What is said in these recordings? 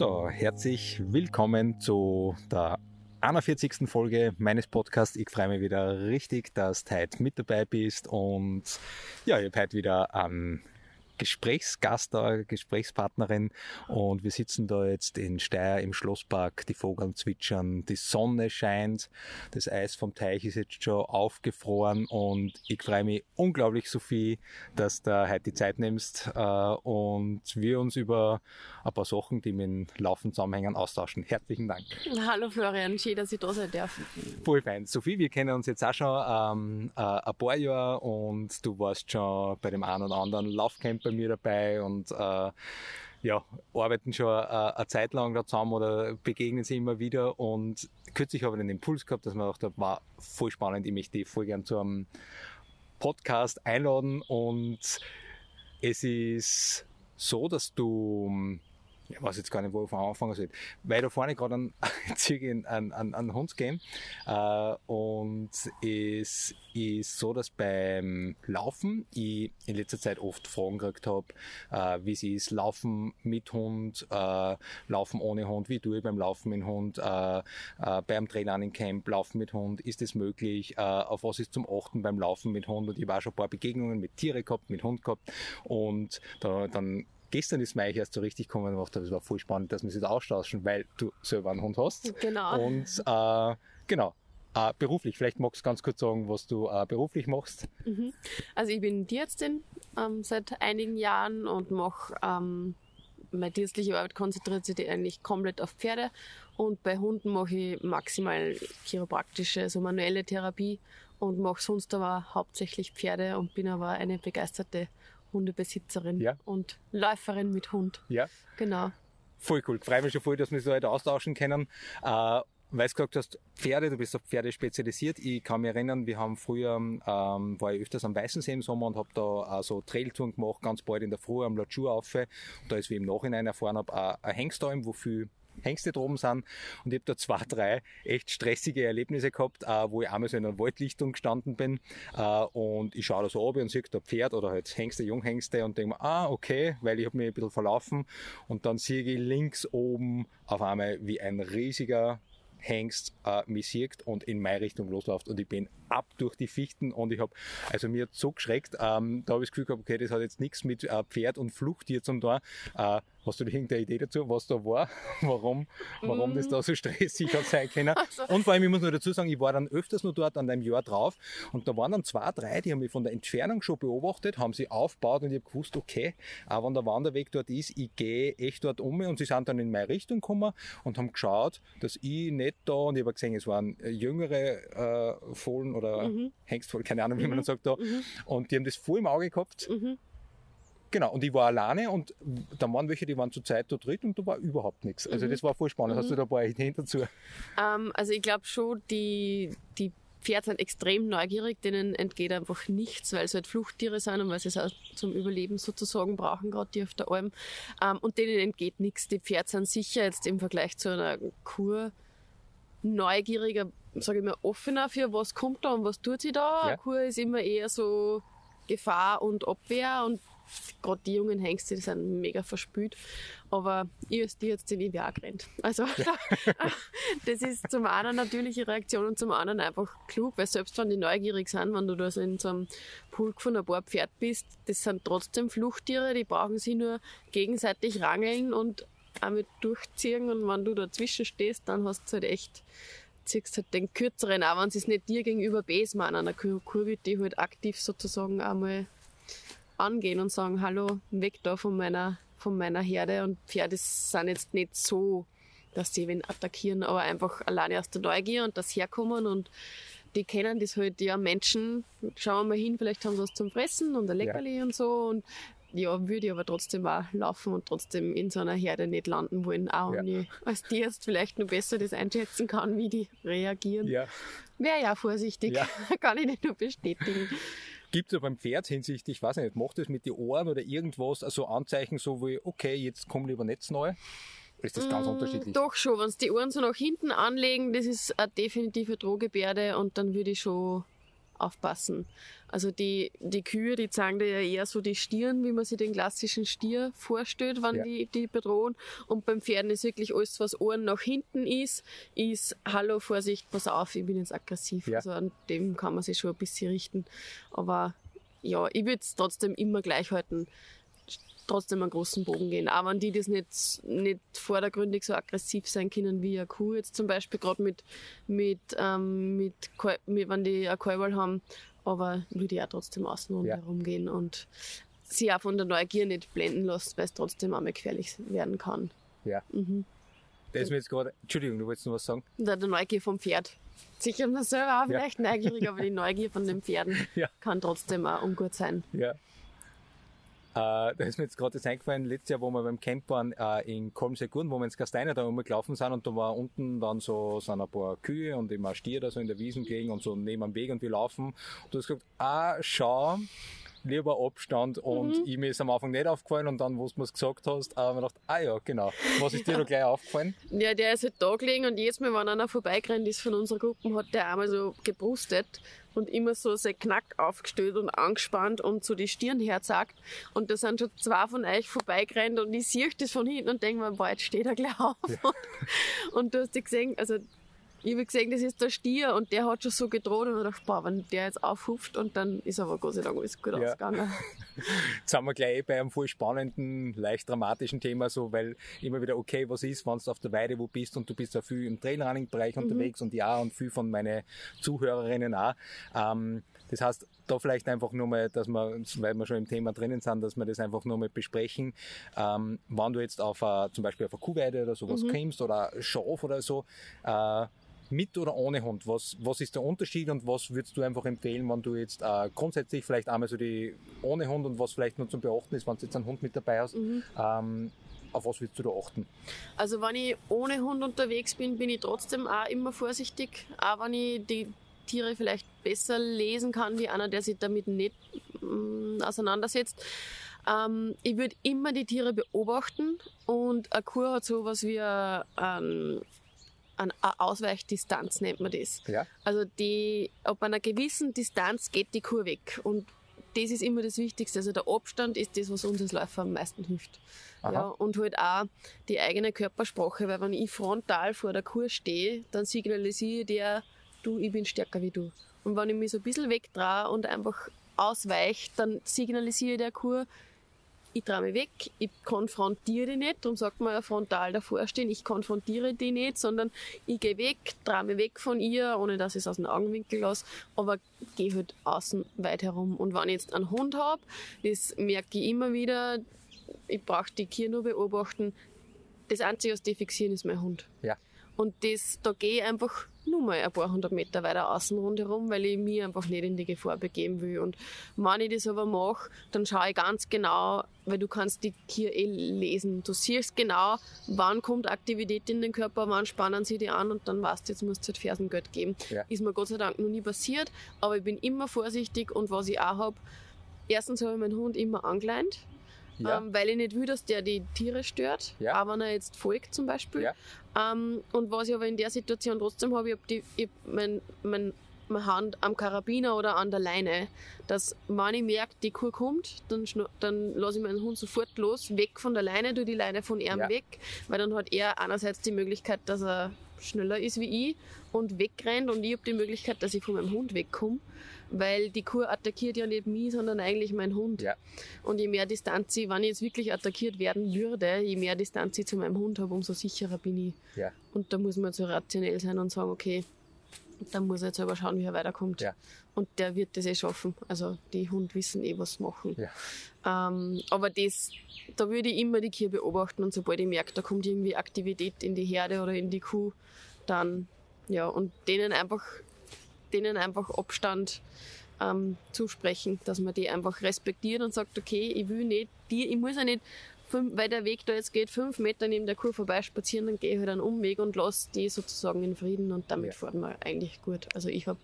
So, herzlich willkommen zu der 41. Folge meines Podcasts. Ich freue mich wieder richtig, dass du heute mit dabei bist und ja, ich habe heute wieder einen Gesprächsgast da, Gesprächspartnerin und wir sitzen da jetzt in Steyr im Schlosspark, die Vögel zwitschern, die Sonne scheint, das Eis vom Teich ist jetzt schon aufgefroren und ich freue mich unglaublich, Sophie, dass du heute die Zeit nimmst äh, und wir uns über ein paar Sachen, die mit dem Laufen zusammenhängen, austauschen. Herzlichen Dank. Hallo Florian, schön, dass ich da sein darf. Voll fein. Sophie, wir kennen uns jetzt auch schon ähm, äh, ein paar Jahre und du warst schon bei dem einen oder anderen Laufcamp bei mir dabei und äh, ja, arbeiten schon äh, eine Zeit lang da zusammen oder begegnen sie immer wieder und kürzlich habe ich den Impuls gehabt, dass man auch da war voll spannend, ich möchte dich voll gern zu einem Podcast einladen. Und es ist so, dass du ich weiß jetzt gar nicht, wo ich anfangen soll, weil da vorne gerade ein, ein, ein, ein, ein Hund gehen. Äh, und es ist so, dass beim Laufen ich in letzter Zeit oft Fragen gekriegt habe, äh, wie es ist, Laufen mit Hund, äh, Laufen ohne Hund, wie tue ich beim Laufen mit Hund, äh, äh, beim Training Camp, Laufen mit Hund, ist es möglich, äh, auf was ist zum Achten beim Laufen mit Hund? Und ich war schon ein paar Begegnungen mit Tiere gehabt, mit Hund gehabt. Und da, dann gestern ist mir eigentlich erst so richtig gekommen und dachte, das war voll spannend, dass wir sich da austauschen, weil du selber einen Hund hast. Genau. Und äh, genau. Äh, beruflich, vielleicht magst du ganz kurz sagen, was du äh, beruflich machst. Mhm. Also ich bin Tierärztin ähm, seit einigen Jahren und mache ähm, meine tierärztliche Arbeit konzentriert sich eigentlich komplett auf Pferde und bei Hunden mache ich maximal chiropraktische, also manuelle Therapie und mache sonst aber hauptsächlich Pferde und bin aber eine begeisterte Hundebesitzerin Ja. und Läuferin mit Hund. Ja. Genau. Voll cool. Freue mich schon voll, dass wir so heute austauschen können. Äh, weil du gesagt hast, Pferde, du bist auf Pferde spezialisiert. Ich kann mich erinnern, wir haben früher, ähm, war ich öfters am Weißensee im Sommer und habe da auch so Trailtouren gemacht, ganz bald in der Früh am Latschur auf. Und da ist, wie ich im Nachhinein erfahren habe, ein Hengstdäum, wo viel Hengste droben sind. Und ich habe da zwei, drei echt stressige Erlebnisse gehabt, äh, wo ich einmal so in einer Waldlichtung gestanden bin äh, und ich schaue da so oben und sehe da Pferd oder halt Hengste, Junghengste und denke mir, ah, okay, weil ich habe mich ein bisschen verlaufen und dann sehe ich links oben auf einmal wie ein riesiger Hengst äh, mich sieht und in meine Richtung losläuft und ich bin ab durch die Fichten und ich habe, also mir hat so geschreckt, ähm, da habe ich das Gefühl gehabt, okay, das hat jetzt nichts mit äh, Pferd und Fluchttier zum tun. Äh, hast du irgendeine Idee dazu, was da war? warum, warum das da so stressig hat sein können? Also- Und vor allem, ich muss nur dazu sagen, ich war dann öfters nur dort an einem Jahr drauf und da waren dann zwei, drei, die haben mich von der Entfernung schon beobachtet, haben sie aufgebaut und ich habe gewusst, okay, auch wenn der Wanderweg dort ist, ich gehe echt dort um und sie sind dann in meine Richtung gekommen und haben geschaut, dass ich nicht da, und ich habe gesehen, es waren äh, jüngere äh, Fohlen oder Hengstfohlen, keine Ahnung, wie man dann sagt da, und die haben das voll im Auge gehabt. Genau, und ich war alleine und da waren welche, die waren zu zweit, zu dritt und da war überhaupt nichts. Also das war voll spannend. Hast du da ein paar Ideen dazu? Ähm, also ich glaube schon, die, die Pferde sind extrem neugierig, denen entgeht einfach nichts, weil sie halt Fluchttiere sind und weil sie es auch zum Überleben sozusagen brauchen, gerade die auf der Alm. Ähm, und denen entgeht nichts. Die Pferde sind sicher jetzt im Vergleich zu einer Kur neugieriger, sage ich mal, offener für was kommt da und was tut sie da. Ja. Eine Kur ist immer eher so Gefahr und Abwehr und gerade die jungen Hengste, die sind mega verspült. Aber ich als Tier jetzt den ich auch gerannt. Also das ist zum einen eine natürliche Reaktion und zum anderen einfach klug, weil selbst wenn die neugierig sind, wenn du da so in so einem Pulk von ein paar Pferd bist, das sind trotzdem Fluchttiere, die brauchen sie nur gegenseitig rangeln und einmal durchziehen und wenn du dazwischen stehst, dann hast du halt echt ziehst halt den kürzeren, auch wenn sie es nicht dir gegenüber bes meinen, einer Kur Kur wird die halt aktiv sozusagen einmal angehen und sagen, hallo, weg da von meiner, von meiner Herde und Pferde sind jetzt nicht so, dass sie wen attackieren, aber einfach alleine aus der Neugier und das Herkommen und die kennen das halt, ja, Menschen, schauen wir mal hin, vielleicht haben sie was zum Fressen und ein Leckerli und so und ja, würde ich aber trotzdem auch laufen und trotzdem in so einer Herde nicht landen wollen, auch Ja. wenn ich als Tierarzt vielleicht noch besser das einschätzen kann, wie die reagieren. Ja. Wäre ja vorsichtig, Ja. kann ich nicht nur bestätigen. Gibt es aber beim Pferd hinsichtlich, weiß ich nicht, macht das mit den Ohren oder irgendwas, also Anzeichen so wie, okay, jetzt komm lieber Netz neu? Ist das ganz Mm, unterschiedlich? Doch schon, wenn die Ohren so nach hinten anlegen, das ist eine definitive Drohgebärde und dann würde ich schon aufpassen. Also die, die Kühe, die zeigen dir ja eher so die Stirn, wie man sich den klassischen Stier vorstellt, wenn Ja. die, die bedrohen. Und beim Pferden ist wirklich alles, was Ohren nach hinten ist, ist Hallo, Vorsicht, pass auf, ich bin jetzt aggressiv. Ja. Also an dem kann man sich schon ein bisschen richten. Aber ja, ich würde es trotzdem immer gleich halten trotzdem einen großen Bogen gehen. Auch wenn die das nicht, nicht vordergründig so aggressiv sein können wie eine Kuh jetzt zum Beispiel, gerade mit, mit, ähm, mit, mit, wenn die eine Kalbal haben, aber würde auch trotzdem außen Ja. rundherum gehen und sie auch von der Neugier nicht blenden lassen, weil es trotzdem einmal gefährlich werden kann. Ja. Mhm. Das ist mir jetzt gerade, Entschuldigung, du wolltest noch was sagen? Und auch der Neugier vom Pferd. Sicher man selber auch Ja. vielleicht neugierig, aber die Neugier von den Pferden Ja. kann trotzdem auch ungut sein. Ja. Äh, da ist mir jetzt gerade das eingefallen, letztes Jahr, wo wir beim Camp waren äh, in Kolmsee-Gurn, wo wir ins Gasteiner da gelaufen sind und da war unten dann so sind ein paar Kühe und ein Stier da so in der Wiesen gelegen und so neben am Weg und wir laufen. Und du hast gesagt, ah, schau, lieber Abstand und ich, mir ist am Anfang nicht aufgefallen und dann, wo du mir gesagt hast, habe ich mir gedacht, ah ja, genau. Was ist dir da gleich aufgefallen? Ja, der ist halt da gelegen und jedes Mal, wenn einer vorbeigerannt ist von unserer Gruppe, hat der einmal so gebrustet und immer so sein Knack aufgestellt und angespannt und so die Stirn herzagt. Und da sind schon zwei von euch vorbeigerannt und ich sehe das von hinten und denke mir, boah, jetzt steht er gleich auf. Und du hast dich gesehen, also ich habe gesehen, das ist der Stier und der hat schon so gedroht und ich dachte, boah, wenn der jetzt aufhupft und dann ist aber Gott sei Dank alles gut Ja. ausgegangen. Jetzt sind wir gleich bei einem voll spannenden, leicht dramatischen Thema, so, weil immer wieder, okay, was ist, wenn du auf der Weide wo bist und du bist ja viel im Trailrunning-Bereich unterwegs und ja, und viel von meinen Zuhörerinnen auch. Ähm, das heißt, da vielleicht einfach nur mal, dass wir, weil wir schon im Thema drinnen sind, dass wir das einfach nur mal besprechen. Ähm, wenn du jetzt auf a, zum Beispiel auf eine Kuhweide oder sowas kommst oder Schaf oder so, äh, mit oder ohne Hund? Was, was ist der Unterschied und was würdest du einfach empfehlen, wenn du jetzt äh, grundsätzlich vielleicht einmal so die ohne Hund und was vielleicht noch zum Beachten ist, wenn du jetzt einen Hund mit dabei hast, ähm, auf was würdest du da achten? Also wenn ich ohne Hund unterwegs bin, bin ich trotzdem auch immer vorsichtig. Auch wenn ich die Tiere vielleicht besser lesen kann, wie einer, der sich damit nicht mm, auseinandersetzt. Ähm, ich würde immer die Tiere beobachten und eine Kuh hat sowas wie ein, eine Ausweichdistanz, nennt man das. Ja. Also die, ab einer gewissen Distanz geht die Kuh weg und das ist immer das Wichtigste. Also der Abstand ist das, was uns als Läufer am meisten hilft. Aha. Ja, und halt auch die eigene Körpersprache, weil wenn ich frontal vor der Kuh stehe, dann signalisiere ich der, du, ich bin stärker wie du. Und wenn ich mich so ein bisschen wegdrehe und einfach ausweiche, dann signalisiere ich der Kuh, ich drehe mich weg, ich konfrontiere die nicht, darum sagt man ja frontal davor stehen, ich konfrontiere die nicht, sondern ich gehe weg, drehe mich weg von ihr, ohne dass ich es aus dem Augenwinkel lasse, aber gehe halt außen weit herum. Und wenn ich jetzt einen Hund habe, das merke ich immer wieder, ich brauche die Kier nur beobachten, das Einzige, was die fixieren, ist mein Hund. Ja. Und das, da gehe ich einfach nur mal ein paar hundert Meter weiter außen rundherum, weil ich mich einfach nicht in die Gefahr begeben will. Und wenn ich das aber mache, dann schaue ich ganz genau, weil du kannst die Tiere eh lesen. Du siehst genau, wann kommt Aktivität in den Körper, wann spannen sie die an und dann weißt du, jetzt musst du halt Fersengeld geben. Ja. Ist mir Gott sei Dank noch nie passiert, aber ich bin immer vorsichtig und was ich auch habe, erstens habe ich meinen Hund immer angeleint, Ja. ähm, weil ich nicht will, dass der die Tiere stört, Ja. auch wenn er jetzt folgt zum Beispiel. Ja. Ähm, und was ich aber in der Situation trotzdem habe, ich habe die, ich mein, mein, meine Hand am Karabiner oder an der Leine, dass wenn ich merke, die Kuh kommt, dann, dann lasse ich meinen Hund sofort los, weg von der Leine, tue die Leine von ihm weg, weil dann hat er einerseits die Möglichkeit, dass er schneller ist wie ich und wegrennt und ich habe die Möglichkeit, dass ich von meinem Hund wegkomme, weil die Kuh attackiert ja nicht mich, sondern eigentlich meinen Hund. Ja. Und je mehr Distanz ich, wenn ich jetzt wirklich attackiert werden würde, je mehr Distanz ich zu meinem Hund habe, umso sicherer bin ich. Ja. Und da muss man so rationell sein und sagen, okay, da muss er jetzt selber schauen, wie er weiterkommt. Ja. Und der wird das eh schaffen. Also die Hunde wissen eh, was machen. Ja. Ähm, aber das, da würde ich immer die Kuh beobachten und sobald ich merke, da kommt irgendwie Aktivität in die Herde oder in die Kuh, dann ja, und denen einfach denen einfach Abstand ähm, zusprechen, dass man die einfach respektiert und sagt, okay, ich will nicht, die, ich muss ja nicht, fünf, weil der Weg da jetzt geht, fünf Meter neben der Kur vorbeispazieren, dann gehe ich halt einen Umweg und lasse die sozusagen in Frieden und damit Ja. fahren wir eigentlich gut. Also ich habe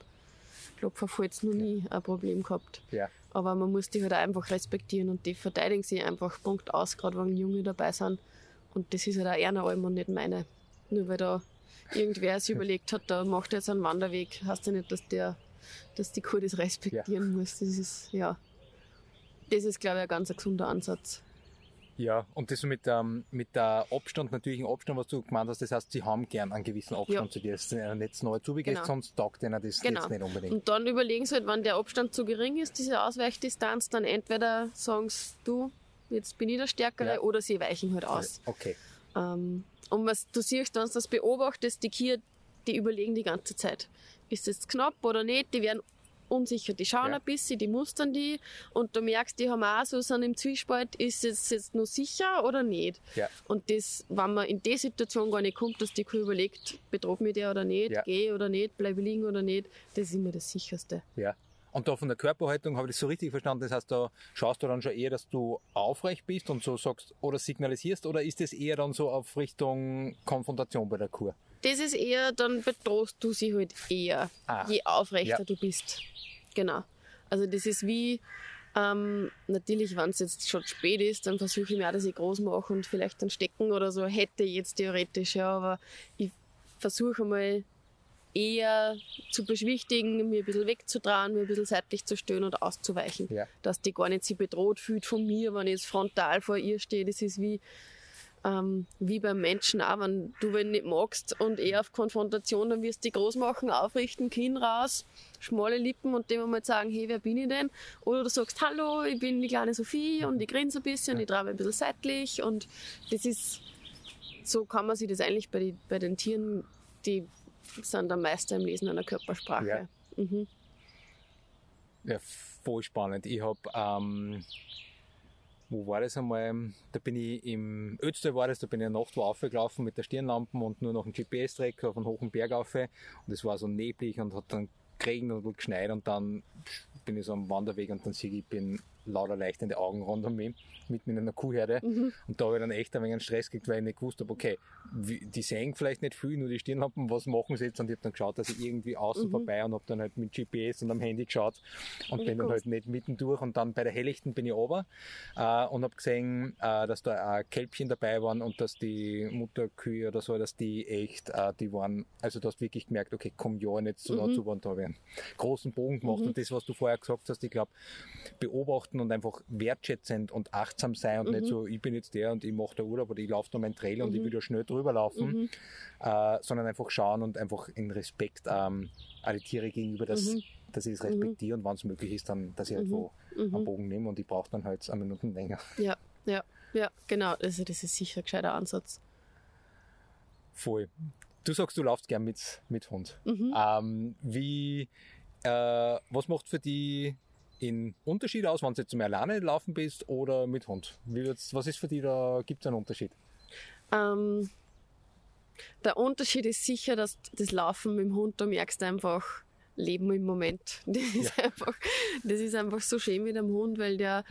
Klopferfalls noch nie ein Problem gehabt. Ja. Aber man muss die halt einfach respektieren und die verteidigen sie einfach Punkt aus, gerade wenn Junge dabei sind. Und das ist halt auch einer allem und nicht meine. Nur weil da irgendwer sich überlegt hat, da macht er jetzt einen Wanderweg, heißt ja nicht, dass der, dass die Kuh das respektieren muss. Das ist, ja. Das ist, glaube ich, ein ganz gesunder Ansatz. Ja, und das mit, ähm, mit der Abstand, natürlichen Abstand, was du gemeint hast, das heißt, sie haben gern einen gewissen Abstand Ja. zu dir. Das ist ein Netz neu zugehst, Genau. sonst taugt ihnen das Genau. jetzt nicht unbedingt. Und dann überlegen sie halt, wenn der Abstand zu gering ist, diese Ausweichdistanz, dann entweder sagen sie, du, jetzt bin ich der Stärkere, Ja. oder sie weichen halt aus. Okay. Ähm, und was du siehst, wenn du das beobachtest, die Kier, die überlegen die ganze Zeit. Ist es knapp oder nicht? Die werden unsicher. Die schauen Ja. ein bisschen, die mustern die und du merkst, die haben auch so, sind im Zwiespalt, ist es jetzt nur sicher oder nicht? Ja. Und das, wenn man in die Situation gar nicht kommt, dass die Kuh überlegt, bedroht mich der oder nicht, Ja. gehe oder nicht, bleibe liegen oder nicht, das ist immer das Sicherste. Ja. Und da von der Körperhaltung habe ich das so richtig verstanden. Das heißt, da schaust du dann schon eher, dass du aufrecht bist und so sagst oder signalisierst oder ist das eher dann so auf Richtung Konfrontation bei der Kur? Das ist eher, dann bedrohst du sie halt eher, Ah. je aufrechter Ja. du bist. Genau. Also das ist wie, ähm, natürlich, wenn es jetzt schon spät ist, dann versuche ich mir auch, dass ich groß mache und vielleicht dann stecken oder so hätte ich jetzt theoretisch, ja, aber ich versuche mal eher zu beschwichtigen, mir ein bisschen wegzutrauen, mir ein bisschen seitlich zu stellen und auszuweichen. Ja. Dass die gar nicht sich bedroht fühlt von mir, wenn ich jetzt frontal vor ihr stehe. Das ist wie, ähm, wie beim Menschen auch, wenn du wenn nicht magst und eher auf Konfrontation, dann wirst du die groß machen, aufrichten, Kinn raus, schmale Lippen und dem mal sagen, hey, wer bin ich denn? Oder du sagst, hallo, ich bin die kleine Sophie und ich grinse ein bisschen, ich drehe mich ein bisschen seitlich und das ist, so kann man sich das eigentlich bei, die, bei den Tieren, die sind der Meister im Lesen einer Körpersprache. Ja. Mhm. Ja, voll spannend. Ich habe, ähm, wo war das einmal? Da bin ich im Ötztal war das, da bin ich eine Nacht wo aufgelaufen mit der Stirnlampe und nur noch einen GPS-Tracker auf einen hohen Berg auf. Und es war so neblig und hat dann geregnet und geschneit und dann bin ich so am Wanderweg und dann sehe ich, ich bin lauter leuchtende Augen rund um mich, mitten in einer Kuhherde. Und da habe ich dann echt ein wenig einen Stress gekriegt, weil ich nicht gewusst habe, okay, die sehen vielleicht nicht viel, nur die Stirnlampen, was machen sie jetzt? Und ich habe dann geschaut, dass ich irgendwie außen vorbei und habe dann halt mit GPS und am Handy geschaut und Wie bin dann halt nicht mitten durch. Und dann bei der Helllichten bin ich runter äh, und habe gesehen, äh, dass da ein Kälbchen dabei waren und dass die Mutterkühe oder so, dass die echt, äh, die waren, also du hast wirklich gemerkt, okay, komm ja nicht so nah zu, und da habe einen großen Bogen gemacht. Und das, was du vorher gesagt hast, ich glaube, beobachten und einfach wertschätzend und achtsam sein und nicht so, ich bin jetzt der und ich mache da Urlaub oder ich laufe da meinen Trail und ich will da schnell drüber laufen, äh, sondern einfach schauen und einfach in Respekt ähm, alle Tiere gegenüber, dass, dass ich es respektiere und wenn es möglich ist, dann, dass ich halt wo einen Bogen nehme und ich brauche dann halt eine Minute länger. Ja, ja, ja, genau. Also das ist sicher ein gescheiter Ansatz. Voll. Du sagst, du laufst gern mit, mit Hund. Mhm. Ähm, wie, äh, was macht für die in Unterschied aus, wenn du jetzt zum alleine laufen bist oder mit Hund? Wie was ist für die da, gibt es einen Unterschied? Ähm, der Unterschied ist sicher, dass das Laufen mit dem Hund, da merkst du einfach Leben im Moment. Das ist, einfach, das ist einfach so schön mit dem Hund, weil der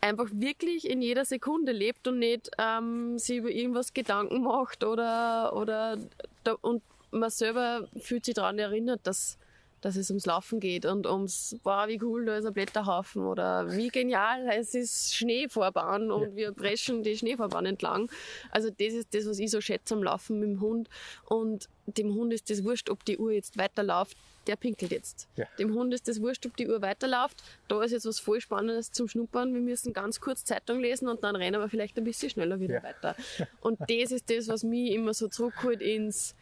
einfach wirklich in jeder Sekunde lebt und nicht ähm, sich über irgendwas Gedanken macht oder, oder da, und man selber fühlt sich daran erinnert, dass, dass es ums Laufen geht und ums, wow, wie cool, da ist ein Blätterhaufen oder wie genial, es ist Schneefahrbahn und wir preschen die Schneefahrbahn entlang. Also das ist das, was ich so schätze am Laufen mit dem Hund und dem Hund ist das wurscht, ob die Uhr jetzt weiterläuft, der pinkelt jetzt. Ja. Dem Hund ist das wurscht, ob die Uhr weiterläuft. Da ist jetzt was voll Spannendes zum Schnuppern. Wir müssen ganz kurz Zeitung lesen und dann rennen wir vielleicht ein bisschen schneller wieder Ja. weiter. Und das ist das, was mich immer so zurückholt ins,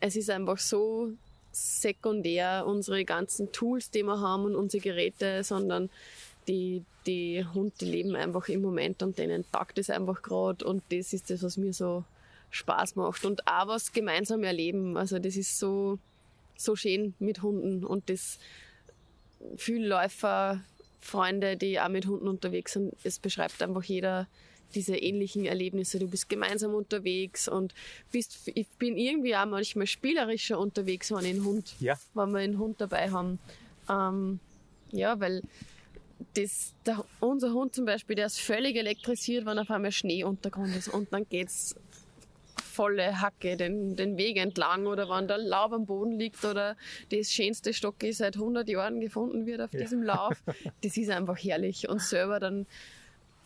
es ist einfach so sekundär, unsere ganzen Tools, die wir haben und unsere Geräte, sondern die, die Hunde, die leben einfach im Moment und denen tagt es einfach gerade und das ist das, was mir so Spaß macht und auch was gemeinsam erleben. Also das ist so, so schön mit Hunden und das viele Läufer, Freunde, die auch mit Hunden unterwegs sind, es beschreibt einfach jeder, diese ähnlichen Erlebnisse. Du bist gemeinsam unterwegs und bist, ich bin irgendwie auch manchmal spielerischer unterwegs, wenn, einen Hund, Ja. wenn wir einen Hund dabei haben. Ähm, ja, weil das, der, unser Hund zum Beispiel, der ist völlig elektrisiert, wenn auf einmal Schneeuntergrund ist und dann geht's volle Hacke den, den Weg entlang oder wenn da Laub am Boden liegt oder das schönste Stocki seit 100 Jahren gefunden wird auf diesem Lauf. Das ist einfach herrlich und selber dann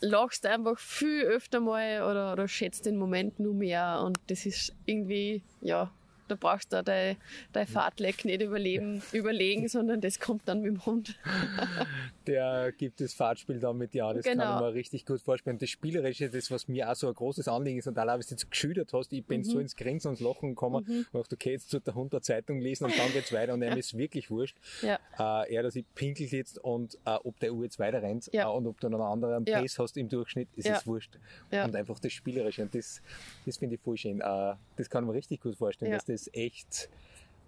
lachst einfach viel öfter mal oder, oder schätzt den Moment nur mehr und das ist irgendwie, ja, da brauchst du dein, dein Fahrtleck nicht überleben, überlegen, sondern das kommt dann mit dem Hund. der gibt das Fahrtspiel dann mit dir an. Das kann Genau. ich mir richtig gut vorstellen. Das Spielerische, das, was mir auch so ein großes Anliegen ist, und allein, was du jetzt geschüttet hast, ich bin Mhm. so ins Grinsen und ins Lachen gekommen, und dachte, okay, jetzt tut der Hund eine Zeitung lesen und dann geht's weiter und ihm ist wirklich wurscht. Ja. Äh, er, dass ich pinkelt jetzt und äh, ob der Uhr jetzt weiter rennt Ja. äh, und ob du noch einen anderen Ja. Pace hast im Durchschnitt, ist es wurscht. Und einfach das Spielerische. Und das, das finde ich voll schön. Äh, das kann man richtig gut vorstellen, dass das echt,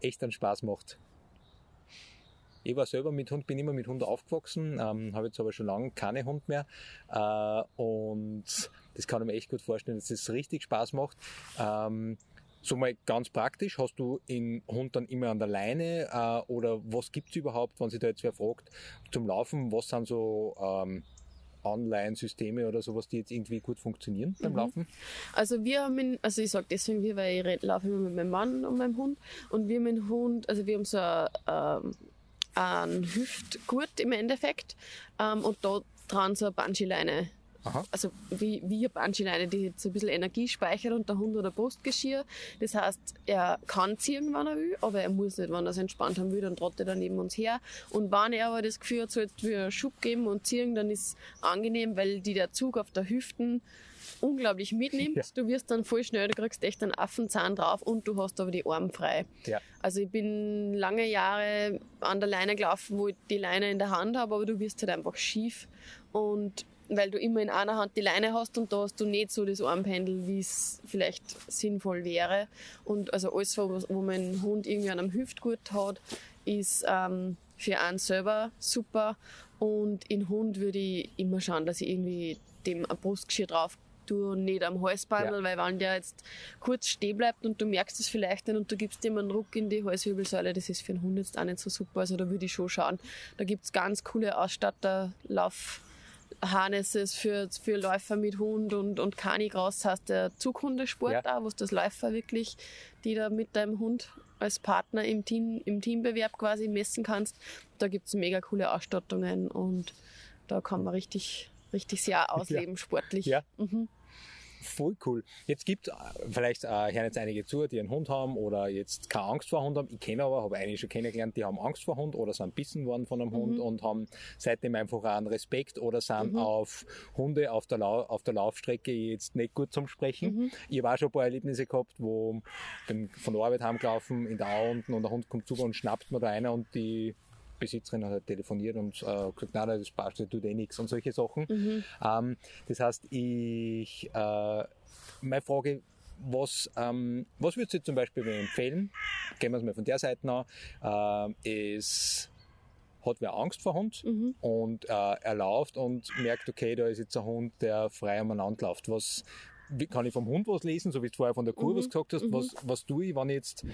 echt einen Spaß macht. Ich war selber mit Hund, bin immer mit Hund aufgewachsen, ähm, habe jetzt aber schon lange keine Hund mehr. Äh, und das kann ich mir echt gut vorstellen, dass das richtig Spaß macht. Ähm, so mal ganz praktisch, hast du den Hund dann immer an der Leine äh, oder was gibt's überhaupt, wenn sich da jetzt wer fragt, zum Laufen, was sind so ähm, Online-Systeme oder sowas, die jetzt irgendwie gut funktionieren beim Mhm. Laufen? Also wir haben ihn, also ich sage deswegen wir, weil ich laufe immer mit meinem Mann und meinem Hund und wir haben den Hund, also wir haben so ein, ähm, einen Hüftgurt im Endeffekt ähm, und da dran so eine Bungee-Leine. Aha. Also wie, wie eine Bungee-Leine, die so ein bisschen Energie speichert und der Hund oder Brustgeschirr. Das heißt, er kann ziehen, wenn er will, aber er muss nicht, wenn er es entspannt haben will, dann trottet er neben uns her. Und wenn er aber das Gefühl hat, so jetzt will er Schub geben und ziehen, dann ist es angenehm, weil die der Zug auf der Hüften unglaublich mitnimmt. Ja. Du wirst dann voll schnell, du kriegst echt einen Affenzahn drauf und du hast aber die Arme frei. Ja. Also ich bin lange Jahre an der Leine gelaufen, wo ich die Leine in der Hand habe, aber du wirst halt einfach schief. Und weil du immer in einer Hand die Leine hast und da hast du nicht so das Armpendel, wie es vielleicht sinnvoll wäre. Und also alles, wo, wo mein Hund irgendwie an einem Hüftgurt hat, ist ähm, für einen selber super. Und in Hund würde ich immer schauen, dass ich irgendwie dem ein Brustgeschirr drauf tue und nicht am Halsbandel, Ja. weil wenn der jetzt kurz stehen bleibt und du merkst es vielleicht nicht und du gibst ihm einen Ruck in die Halswirbelsäule, das ist für einen Hund jetzt auch nicht so super. Also da würde ich schon schauen. Da gibt's ganz coole Ausstatter, Laufharnesses für, für Läufer mit Hund und, und Canicross heißt der Zughundesport Ja. wo du das Läufer wirklich, die da mit deinem Hund als Partner im Team, im Teambewerb quasi messen kannst. Da gibt's mega coole Ausstattungen und da kann man richtig, richtig sehr ausleben, sportlich. Ja. Mhm. Voll cool. Jetzt gibt äh, vielleicht äh, hören jetzt einige zu, die einen Hund haben oder jetzt keine Angst vor Hund haben. Ich kenne aber, habe einige schon kennengelernt, die haben Angst vor Hund oder sind bissen worden von einem Mhm. Hund und haben seitdem einfach einen Respekt oder sind auf Hunde auf der, Lau auf der Laufstrecke jetzt nicht gut zum Sprechen. Mhm. Ich habe auch schon ein paar Erlebnisse gehabt, wo bin von der Arbeit heimgelaufen in der Au unten und der Hund kommt zu und schnappt mir da einer und die Besitzerin hat halt telefoniert und äh, gesagt, nein, das passt, das tut eh nichts und solche Sachen. Ähm, das heißt, ich, äh, meine Frage, was, ähm, was würdest du zum Beispiel mir empfehlen? Gehen wir es mal von der Seite an. Äh, es hat wer Angst vor Hund und äh, er läuft und merkt, okay, da ist jetzt ein Hund, der frei umeinander läuft. Was, wie, kann ich vom Hund was lesen, so wie du vorher von der Kur was gesagt hast? Was, was tue ich, wenn ich jetzt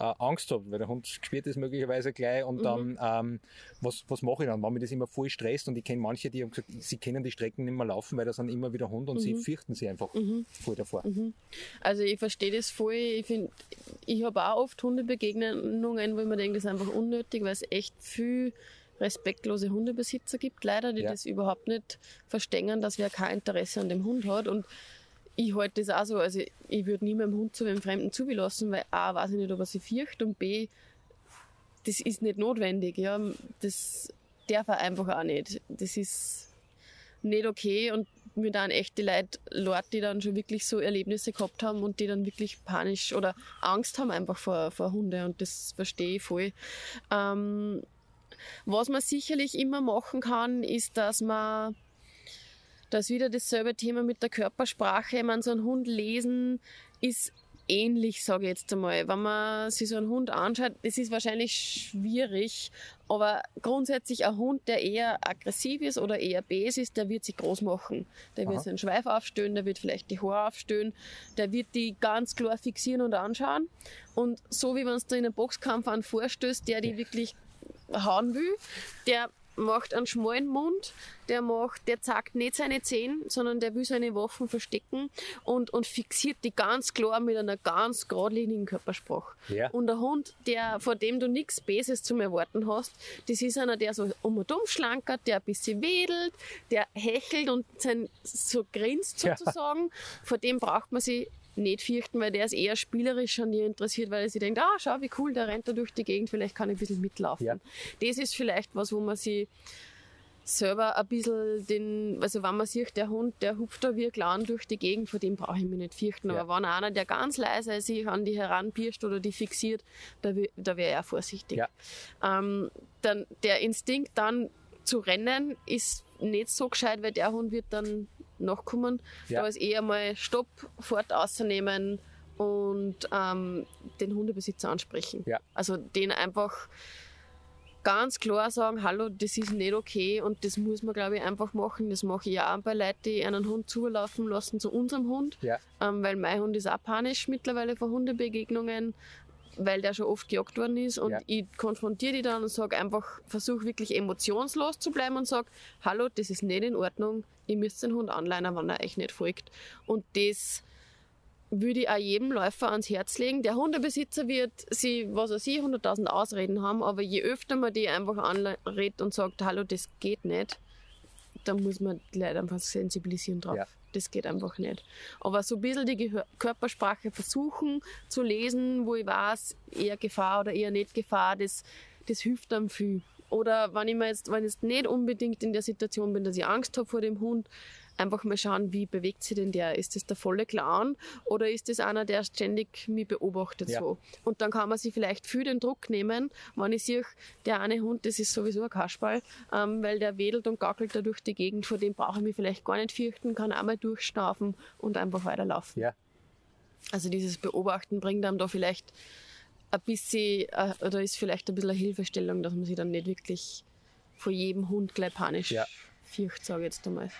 äh, Angst habe, weil der Hund spürt das möglicherweise gleich und dann, ähm, was, was mache ich dann, wenn mich das immer voll stresst und ich kenne manche, die haben gesagt, sie können die Strecken nicht mehr laufen, weil da sind immer wieder Hund und sie fürchten sie einfach voll davor. Also ich verstehe das voll. Ich finde, ich habe auch oft Hundebegegnungen, wo ich mir denke, das ist einfach unnötig, weil es echt viel respektlose Hundebesitzer gibt, leider, die Ja. das überhaupt nicht verstehen, dass wer kein Interesse an dem Hund hat. Und ich halte das auch so, also ich würde nie meinem Hund zu einem Fremden zulassen, weil A, weiß ich nicht, ob er sich fürcht und B, das ist nicht notwendig. Ja. Das darf er einfach auch nicht. Das ist nicht okay und mir dann echt die Leute, Leute, die dann schon wirklich so Erlebnisse gehabt haben und die dann wirklich panisch oder Angst haben einfach vor, vor Hunde und das verstehe ich voll. Ähm, was man sicherlich immer machen kann, ist, dass man das wieder dasselbe Thema mit der Körpersprache. Ich meine, so ein Hund lesen ist ähnlich, sage ich jetzt einmal. Wenn man sich so einen Hund anschaut, das ist wahrscheinlich schwierig, aber grundsätzlich ein Hund, der eher aggressiv ist oder eher bes ist, der wird sich groß machen. Der wird Aha. seinen Schweif aufstellen, der wird vielleicht die Haare aufstellen, der wird die ganz klar fixieren und anschauen. Und so wie wenn es da in einem Boxkampf einen vorstößt, der die wirklich hauen will, der macht einen schmalen Mund, der macht, der zeigt nicht seine Zähne, sondern der will seine Waffen verstecken und, und fixiert die ganz klar mit einer ganz geradlinigen Körpersprache. Ja. Und der Hund, der, vor dem du nichts Beses zum Erwarten hast, das ist einer, der so um und um schlankert, der ein bisschen wedelt, der hechelt und sein, so grinst Ja. sozusagen. Vor dem braucht man sich nicht fürchten, weil der ist eher spielerisch an dir interessiert, weil er sich denkt, ah, schau, wie cool, der rennt da durch die Gegend, vielleicht kann ich ein bisschen mitlaufen. Ja. Das ist vielleicht was, wo man sich selber ein bisschen den, also wenn man sieht, der Hund, der hupft da wie ein Clown durch die Gegend, vor dem brauche ich mich nicht fürchten. Ja. Aber wenn einer, der ganz leise sich an die heranpirscht oder die fixiert, da, da wäre er vorsichtig. Ja. Ähm, dann, der Instinkt dann zu rennen ist nicht so gescheit, weil der Hund wird dann nachkommen. Ja. Da ist eher mal Stopp, fort ausnehmen und ähm, den Hundebesitzer ansprechen. Ja. Also den einfach ganz klar sagen, hallo, das ist nicht okay und das muss man, glaube ich, einfach machen. Das mache ich auch bei Leuten, die einen Hund zulaufen lassen zu unserem Hund, Ja. ähm, weil mein Hund ist auch panisch mittlerweile vor Hundebegegnungen, weil der schon oft gejagt worden ist und Ja. ich konfrontiere die dann und sage einfach, versuche wirklich emotionslos zu bleiben und sage, hallo, das ist nicht in Ordnung, ihr müsst den Hund anleinen, wenn er euch nicht folgt. Und das würde ich auch jedem Läufer ans Herz legen. Der Hundebesitzer wird sie, was weiß ich, 100.000 Ausreden haben, aber je öfter man die einfach anredet und sagt, hallo, das geht nicht, dann muss man die Leute einfach sensibilisieren drauf. Ja. Das geht einfach nicht. Aber so ein bisschen die Gehör Körpersprache versuchen zu lesen, wo ich weiß, eher Gefahr oder eher nicht Gefahr, das, das hilft einem viel. Oder wenn ich mir jetzt, wenn ich jetzt nicht unbedingt in der Situation bin, dass ich Angst habe vor dem Hund, einfach mal schauen, wie bewegt sich denn der? Ist das der volle Clown oder ist das einer, der ständig mich beobachtet Ja. so? Und dann kann man sich vielleicht viel den Druck nehmen, wenn ich sehe, der eine Hund, das ist sowieso ein Kasperl, ähm, weil der wedelt und gackelt da durch die Gegend, vor dem brauche ich mich vielleicht gar nicht fürchten, kann einmal durchschnaufen und einfach weiterlaufen. Ja. Also dieses Beobachten bringt einem da vielleicht ein bisschen, äh, oder ist vielleicht ein bisschen eine Hilfestellung, dass man sich dann nicht wirklich vor jedem Hund gleich panisch Ja. fürcht, sage ich jetzt einmal.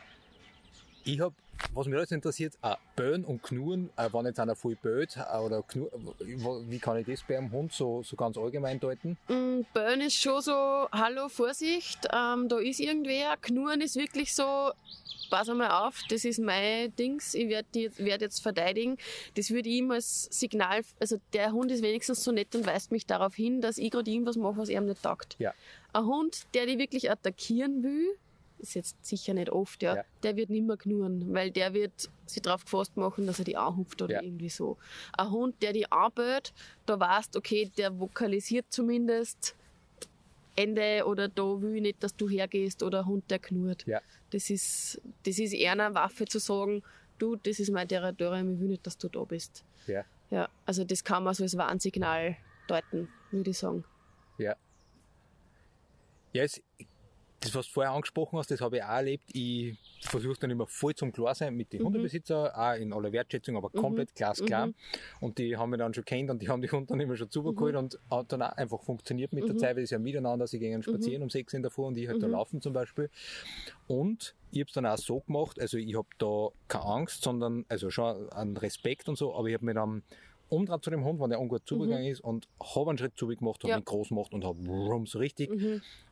Ich hab, was mich alles interessiert, auch Böen und Knurren, äh, wenn jetzt einer voll böt, äh, oder knur, wie kann ich das bei einem Hund so, so ganz allgemein deuten? Mm, Böen ist schon so, hallo, Vorsicht, ähm, da ist irgendwer. Knurren ist wirklich so, pass einmal auf, das ist mein Dings, ich werde werd jetzt verteidigen. Das würde ich ihm als Signal, also der Hund ist wenigstens so nett und weist mich darauf hin, dass ich gerade irgendwas mache, was ihm nicht taugt. Ja. Ein Hund, der die wirklich attackieren will, ist jetzt sicher nicht oft, ja, Ja. der wird nimmer knurren, weil der wird sich drauf gefasst machen, dass er die anhupft oder Ja. irgendwie so. Ein Hund, der die anböt, da weißt, okay, der vokalisiert zumindest Ende oder da will ich nicht, dass du hergehst oder ein Hund, der knurrt. Ja. Das ist, das ist eher eine Waffe zu sagen, du, das ist mein Territorium, ich will nicht, dass du da bist. Ja. Ja, also das kann man so als Warnsignal deuten, würde ich sagen. Ja. Ja, es, das, was du vorher angesprochen hast, das habe ich auch erlebt. Ich versuche dann immer voll zum Klar sein mit den Hundebesitzern, auch in aller Wertschätzung, aber komplett glasklar. Und die haben mich dann schon kennt und die haben die Hunde dann immer schon zugeholt und hat dann auch einfach funktioniert mit der Zeit, weil es ja miteinander, sie gehen spazieren um sechs in der Früh und ich halt da laufen zum Beispiel. Und ich habe es dann auch so gemacht, also ich habe da keine Angst, sondern also schon einen Respekt und so, aber ich habe mir dann umdreht zu dem Hund, wenn der ungut zugegangen ist und habe einen Schritt zurück gemacht, habe Mhm. Ja. ihn groß gemacht und habe so richtig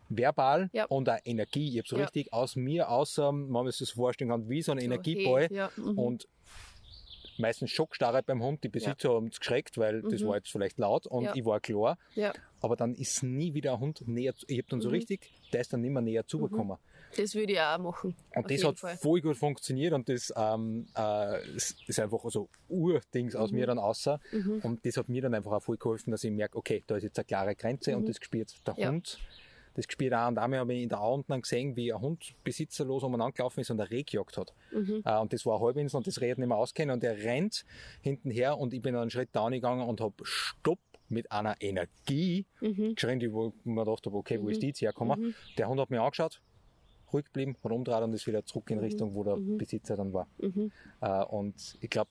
verbal Ja. und auch Energie. Ich habe so Ja. richtig aus mir, außer, wenn man sich das vorstellen kann, wie so ein Energieball hey, ja, mhm. und meistens Schockstarre beim Hund. Die Besitzer haben es geschreckt, weil das war jetzt vielleicht laut und Mhm. Ich war klar. Aber dann ist nie wieder ein Hund näher, zu- ich habe dann so Mhm. richtig, der ist dann nicht mehr näher zugekommen. das würde ich auch machen. Und das hat Fall. voll gut funktioniert und das ähm, äh, ist einfach so Urdings aus Mhm. mir dann außer. Und das hat mir dann einfach auch voll geholfen, dass ich merke, okay, da ist jetzt eine klare Grenze und das spürt der Mhm. Hund. Das gespürt auch. Und einmal habe ich in der unten dann gesehen, wie ein Hund besitzerlos umeinander gelaufen ist und ein Reh gejagt hat. Mhm. Äh, und das war eine Halbinsel und das Reh hat nicht mehr auskennen und der rennt hintenher und ich bin einen Schritt down gegangen und habe Stopp mit einer Energie Mhm. geschrien, die wo ich mir gedacht habe, okay, wo ist die jetzt hergekommen? Der Hund hat mich angeschaut, ruhig geblieben, hat umgedreht und ist wieder zurück in Richtung, wo der Besitzer dann war. Mhm. Äh, und ich glaube,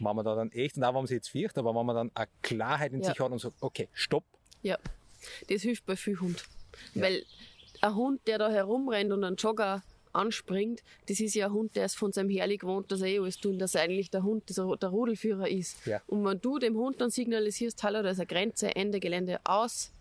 wenn man da dann echt, und auch wenn man sich jetzt fürchtet, aber wenn man dann eine Klarheit in Ja. sich hat und sagt, okay, stopp, Ja, das hilft bei viel Hund. Ja. Weil ein Hund, der da herumrennt und einen Jogger anspringt, das ist ja ein Hund, der ist von seinem Herrlich gewohnt, dass er eh alles tun, dass er eigentlich der Hund, dieser, der Rudelführer ist. Ja. Und wenn du dem Hund dann signalisierst, hallo, da ist eine Grenze, Ende Gelände, aus,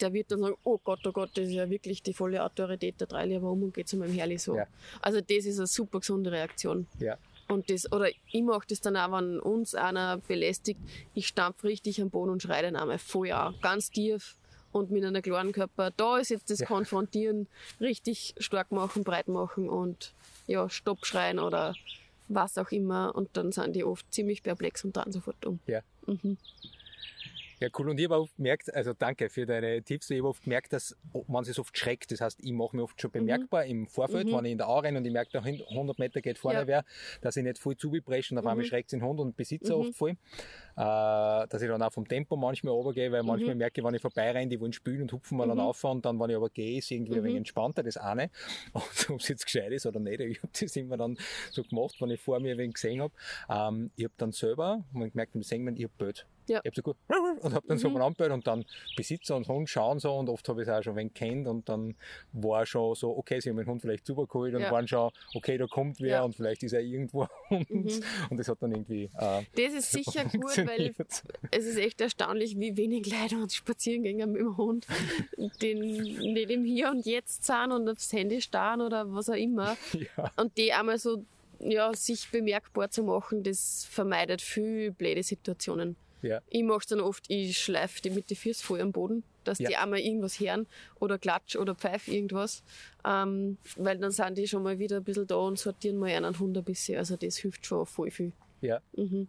der wird dann sagen, oh Gott, oh Gott, das ist ja wirklich die volle Autorität, der dreht lieber um und geht zu meinem Herrlich so. Ja. Also das ist eine super gesunde Reaktion. ja, Und das, oder ich mache das dann auch, wenn uns einer belästigt, ich stampf richtig am Boden und schreie den einmal voll an, ganz tief und mit einem klaren Körper. Da ist jetzt das Ja. Konfrontieren, richtig stark machen, breit machen und ja, Stopp schreien oder was auch immer. Und dann sind die oft ziemlich perplex und dran sofort um. ja. Mhm. Ja, cool. Und ich habe oft gemerkt, also danke für deine Tipps, ich habe oft gemerkt, dass man sich oft schreckt. Das heißt, ich mache mir oft schon bemerkbar im Vorfeld, Mhm. wenn ich in der Au renne und ich merke, da hin- 100 Meter geht vorne Ja. wer, dass ich nicht voll zubepresche und auf einmal Mhm. schreckt den Hund und Besitzer Mhm. oft voll. Äh, dass ich dann auch vom Tempo manchmal runtergehe, weil manchmal Mhm. merke ich, wenn ich vorbeirenne, die wollen spielen und hupfen mal dann Mhm. auf und dann, wenn ich aber gehe, ist irgendwie ein Mhm. wenig entspannter, das eine. Und ob es jetzt gescheit ist oder nicht, ich habe das immer dann so gemacht, wenn ich vor mir wen gesehen habe. Ähm, ich habe dann selber, man gemerkt im Segment, ich habe Bild. Ja. Ich habe so gut und habe dann so Mhm. mal angemeldet und dann Besitzer und Hund schauen so und oft habe ich es auch schon wen kennt und dann war schon so, okay, sie haben den Hund vielleicht zugeholt und Ja. waren schon, okay, da kommt wer Ja. und vielleicht ist er irgendwo und, Mhm. und das hat dann irgendwie äh, Das ist sicher gut, weil es ist echt erstaunlich, wie wenig Leute uns spazieren gehen mit dem Hund, den nicht im Hier und Jetzt sind und aufs Handy starren oder was auch immer. Ja, Und die einmal so, ja, sich bemerkbar zu machen, das vermeidet viel blöde Situationen. Ja, Ich mache dann oft, ich schleife die mit den Füßen voll am Boden, dass Ja. die einmal irgendwas hören oder klatsch oder pfeif irgendwas. Ähm, weil dann sind die schon mal wieder ein bisschen da und sortieren mal einen Hund ein bisschen. Also das hilft schon voll viel. ja. Mhm.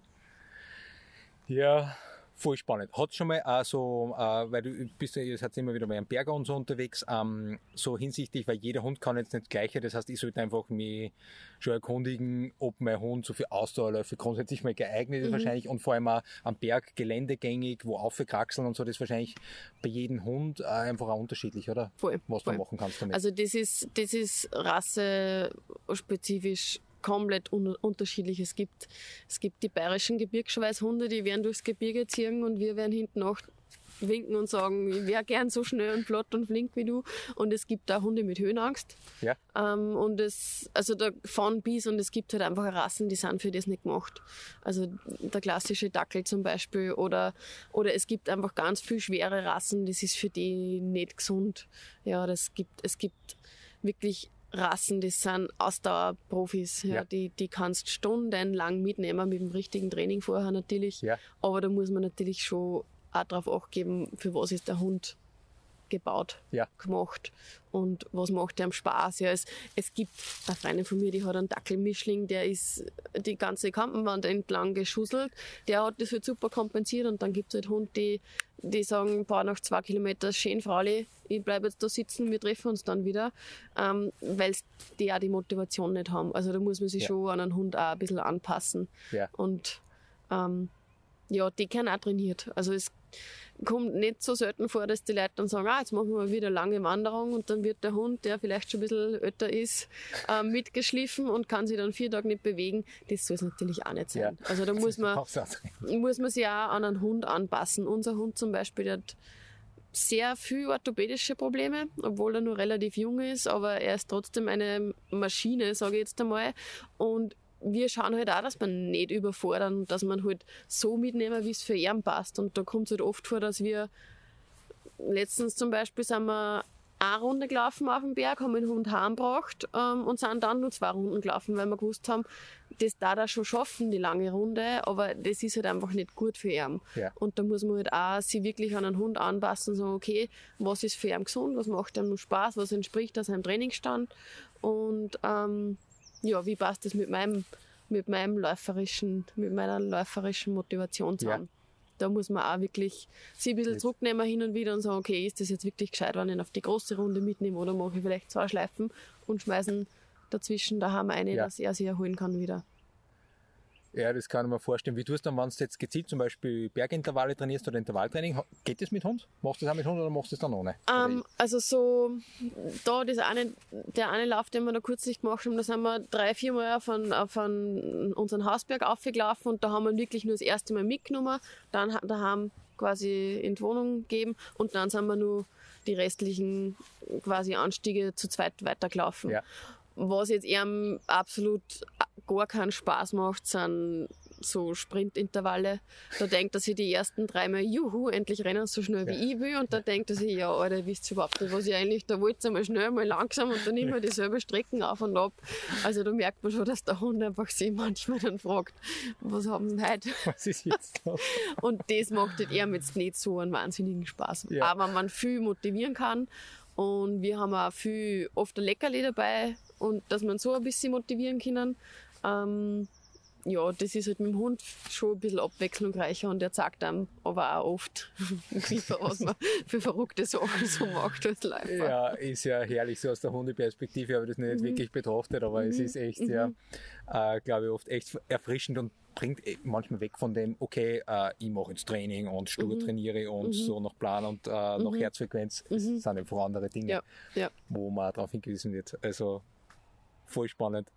Ja, voll spannend. Hat schon mal auch so, äh, weil du bist ja, seid immer wieder bei einem Berger und so unterwegs, ähm, so hinsichtlich, weil jeder Hund kann jetzt nicht gleiche, das heißt, ich sollte einfach mich schon erkundigen, ob mein Hund so für Ausdauerläufe grundsätzlich mal geeignet ist Mhm. wahrscheinlich und vor allem auch am Berg geländegängig, wo aufgekraxeln und so, das ist wahrscheinlich bei jedem Hund äh, einfach auch unterschiedlich, oder? Voll. Was voll. du machen kannst damit. Also das ist, das ist rassespezifisch komplett un unterschiedlich. Es gibt, es gibt die bayerischen Gebirgsschweißhunde, die werden durchs Gebirge ziehen und wir werden hinten auch winken und sagen, ich wäre gern so schnell und flott und flink wie du. Und es gibt auch Hunde mit Höhenangst. ja, Ähm, und es, also da fahren bis und es gibt halt einfach Rassen, die sind für das nicht gemacht. Also der klassische Dackel zum Beispiel oder, oder es gibt einfach ganz viel schwere Rassen, das ist für die nicht gesund. Ja, das gibt, es gibt wirklich Rassen, das sind Ausdauerprofis, ja, Ja. Die, die kannst stundenlang mitnehmen mit dem richtigen Training vorher natürlich. ja, Aber da muss man natürlich schon auch darauf acht geben, für was ist der Hund gebaut, Ja. gemacht und was macht dem Spaß. Ja, es, es gibt eine Freundin von mir, die hat einen Dackelmischling, der ist die ganze Kampenwand entlang geschusselt. Der hat das halt super kompensiert und dann gibt es halt Hunde, die, die sagen, boah, nach zwei Kilometern, schön, Frauli, ich bleibe jetzt da sitzen, wir treffen uns dann wieder, ähm, weil die auch die Motivation nicht haben. Also da muss man sich Ja. schon an einen Hund auch ein bisschen anpassen. ja, Und ähm, ja, die können auch trainiert. Also es kommt nicht so selten vor, dass die Leute dann sagen, ah, jetzt machen wir mal wieder lange Wanderung und dann wird der Hund, der vielleicht schon ein bisschen älter ist, äh, mitgeschliffen und kann sich dann vier Tage nicht bewegen. Das soll es natürlich auch nicht sein. Ja. Also da muss man, muss man sich auch an einen Hund anpassen. Unser Hund zum Beispiel, der hat sehr viel orthopädische Probleme, obwohl er nur relativ jung ist, aber er ist trotzdem eine Maschine, sage ich jetzt einmal. Und wir schauen halt auch, dass man nicht überfordern, dass man halt so mitnehmen, wie es für ihn passt. Und da kommt es halt oft vor, dass wir letztens zum Beispiel sind wir eine Runde gelaufen auf dem Berg, haben den Hund heimgebracht ähm, und sind dann nur zwei Runden gelaufen, weil wir gewusst haben, das da er schon schaffen, die lange Runde, aber das ist halt einfach nicht gut für ihn. Ja. Und da muss man halt auch sich wirklich an einen Hund anpassen und sagen, okay, was ist für ihn gesund, was macht ihm noch Spaß, was entspricht aus seinem Trainingsstand und ähm, ja, wie passt das mit meinem, mit meinem läuferischen, mit meiner läuferischen Motivation zusammen. Da muss man auch wirklich sich ein bisschen Jetzt- zurücknehmen hin und wieder und sagen, okay, ist das jetzt wirklich gescheit, wenn ich ihn auf die große Runde mitnehme oder mache ich vielleicht zwei Schleifen und schmeißen dazwischen daheim eine, Ja. dass er sich erholen kann wieder. Ja, das kann ich mir vorstellen. Wie tust du dann, wenn du jetzt gezielt zum Beispiel Bergintervalle trainierst oder Intervalltraining, geht das mit Hund? Machst du das auch mit Hund oder machst du das dann ohne? Ähm, also so, da das eine, der eine Lauf, den wir da kürzlich gemacht haben, da sind wir drei, vier Mal auf einen, unseren Hausberg aufgelaufen und da haben wir wirklich nur das erste Mal mitgenommen, dann ha- daheim quasi in die Wohnung gegeben und dann sind wir nur die restlichen quasi Anstiege zu zweit weitergelaufen. Ja. Was jetzt eher absolut gar keinen Spaß macht, sind so Sprintintervalle. Da denkt er sich die ersten dreimal, juhu, endlich rennen so schnell wie ich will. Und da denkt er sich, ja, Alter, wisst ihr überhaupt nicht, was ich eigentlich, da wollt ihr mal schnell, mal langsam und dann immer dieselbe Strecken auf und ab. Also da merkt man schon, dass der Hund einfach sich manchmal dann fragt, was haben sie heute? Was ist jetzt? Und das macht halt eher jetzt nicht so einen wahnsinnigen Spaß. Ja. Aber man viel motivieren kann. Und wir haben auch viel, oft ein Leckerli dabei und dass man so ein bisschen motivieren können. Ähm, ja, das ist halt mit dem Hund schon ein bisschen abwechslungsreicher und er zeigt einem aber auch oft, was man für verrückte Sachen so macht als Läufer. Ja, ist ja herrlich so aus der Hundeperspektive, habe ich das nicht wirklich betrachtet, aber es ist echt sehr, äh, glaube ich, oft echt erfrischend und bringt eh manchmal weg von dem, okay, äh, ich mache jetzt Training und stur trainiere und so nach Plan und äh, nach Herzfrequenz. Es sind einfach andere Dinge, Ja, ja. wo man darauf hingewiesen wird. Also voll spannend.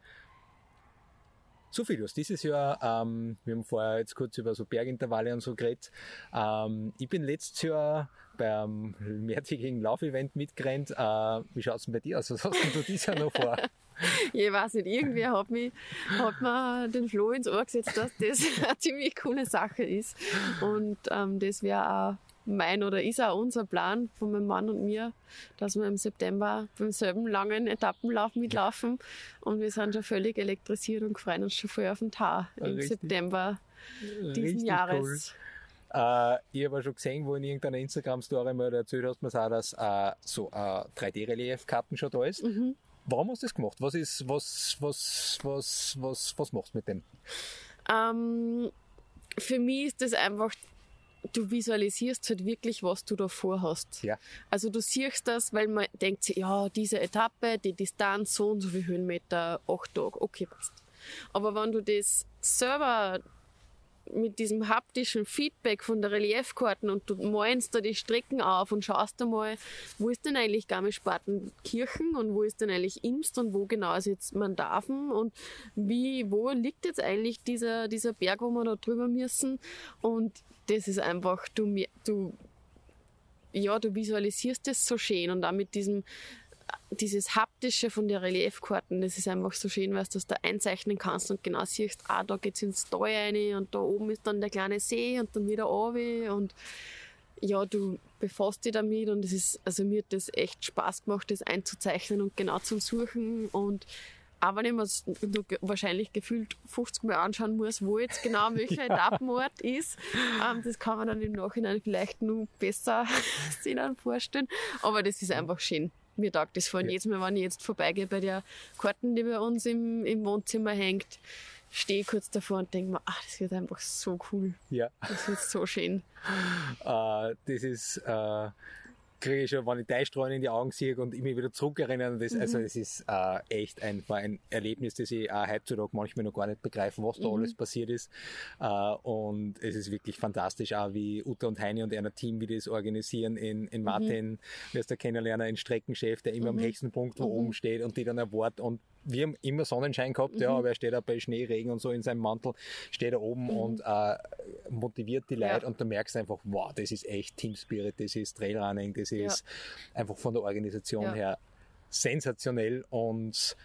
So viel was dieses Jahr. Ähm, wir haben vorher jetzt kurz über so Bergintervalle und so geredet. Ähm, ich bin letztes Jahr beim mehrtägigen Laufevent mitgerannt. Äh, wie schaut's denn bei dir aus? Was hast denn du dieses Jahr noch vor? Ich weiß nicht, irgendwer hat, mich, hat mir den Floh ins Ohr gesetzt, dass das eine ziemlich coole Sache ist. Und ähm, das wäre auch mein oder ist auch unser Plan von meinem Mann und mir, dass wir im September beim selben langen Etappenlauf mitlaufen. Und wir sind schon völlig elektrisiert und freuen uns schon voll auf den Tag im Richtig. September diesen Jahres. Cool. Äh, ich habe schon gesehen, wo in irgendeiner Instagram-Story mal erzählt hast, auch, dass äh, so äh, 3D-Relief-Karten schon da ist. Mhm. Warum hast du das gemacht? Was ist, was, was, was, was, was machst du mit dem? Ähm, für mich ist das einfach, du visualisierst halt wirklich, was du da vorhast. Ja. Also du siehst das, weil man denkt sich, ja, diese Etappe, die Distanz, so und so viele Höhenmeter, acht Tage, okay, passt. Aber wenn du das selber mit diesem haptischen Feedback von der Reliefkarten und du malst da die Strecken auf und schaust da mal, wo ist denn eigentlich Garmisch-Partenkirchen und wo ist denn eigentlich Imst und wo genau ist jetzt Mandaven und wie, wo liegt jetzt eigentlich dieser, dieser Berg, wo wir da drüber müssen? Und das ist einfach, du, du ja, du visualisierst es so schön und auch mit diesem dieses haptische von der Reliefkarten, das ist einfach so schön, weil du das da einzeichnen kannst und genau siehst, ah, da geht's ins Tal rein und da oben ist dann der kleine See und dann wieder runter und ja, du befasst dich damit und es ist, also mir hat das echt Spaß gemacht, das einzuzeichnen und genau zum Suchen und auch wenn ich mir wahrscheinlich gefühlt 50 Mal anschauen muss, wo jetzt genau welcher Etappenort ist, ähm, das kann man dann im Nachhinein vielleicht nur besser sich dann vorstellen. Aber das ist einfach schön. Mir taugt das vor. Ja. jedes Mal, wenn ich jetzt vorbeigehe bei der Karten, die bei uns im, im Wohnzimmer hängt, stehe ich kurz davor und denke mir, ach, das wird einfach so cool. Ja. Das wird so schön. Äh, das ist, äh, kriege ich schon, wenn ich Teilstrahlen in die Augen sehe und ich mich wieder zurückerinnere. Das, Also es ist äh, echt ein, war ein Erlebnis, das ich auch heutzutage manchmal noch gar nicht begreife, was da alles passiert ist. Äh, und es ist wirklich fantastisch, auch wie Uta und Heini und einer Team, wie die das organisieren in, in Martin, wirst du kennenlernen, ein Streckenchef, der immer am höchsten Punkt wo oben steht und die dann erwartet und wir haben immer Sonnenschein gehabt, ja, aber er steht auch bei Schnee, Regen und so in seinem Mantel, steht da oben und äh, motiviert die Leute Ja. und du merkst einfach, wow, das ist echt Team Spirit, das ist Trailrunning, das ist einfach von der Organisation Ja. her sensationell und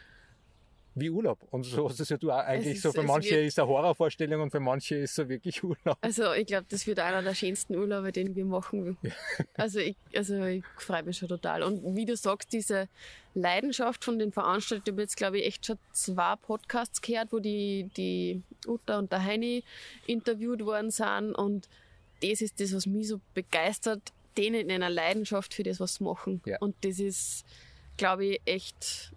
wie Urlaub. Und so hast es ja du auch eigentlich ist- so. Für manche wird- ist es eine Horrorvorstellung und für manche ist es so wirklich Urlaub. Also ich glaube, das wird einer der schönsten Urlaube, den wir machen. Also ich, also ich freue mich schon total. Und wie du sagst, diese Leidenschaft von den Veranstaltern, ich habe jetzt glaube ich echt schon zwei Podcasts gehört, wo die, die Uta und der Heini interviewt worden sind. Und das ist das, was mich so begeistert, denen in einer Leidenschaft für das, was sie machen. Ja. Und das ist, glaube ich, echt,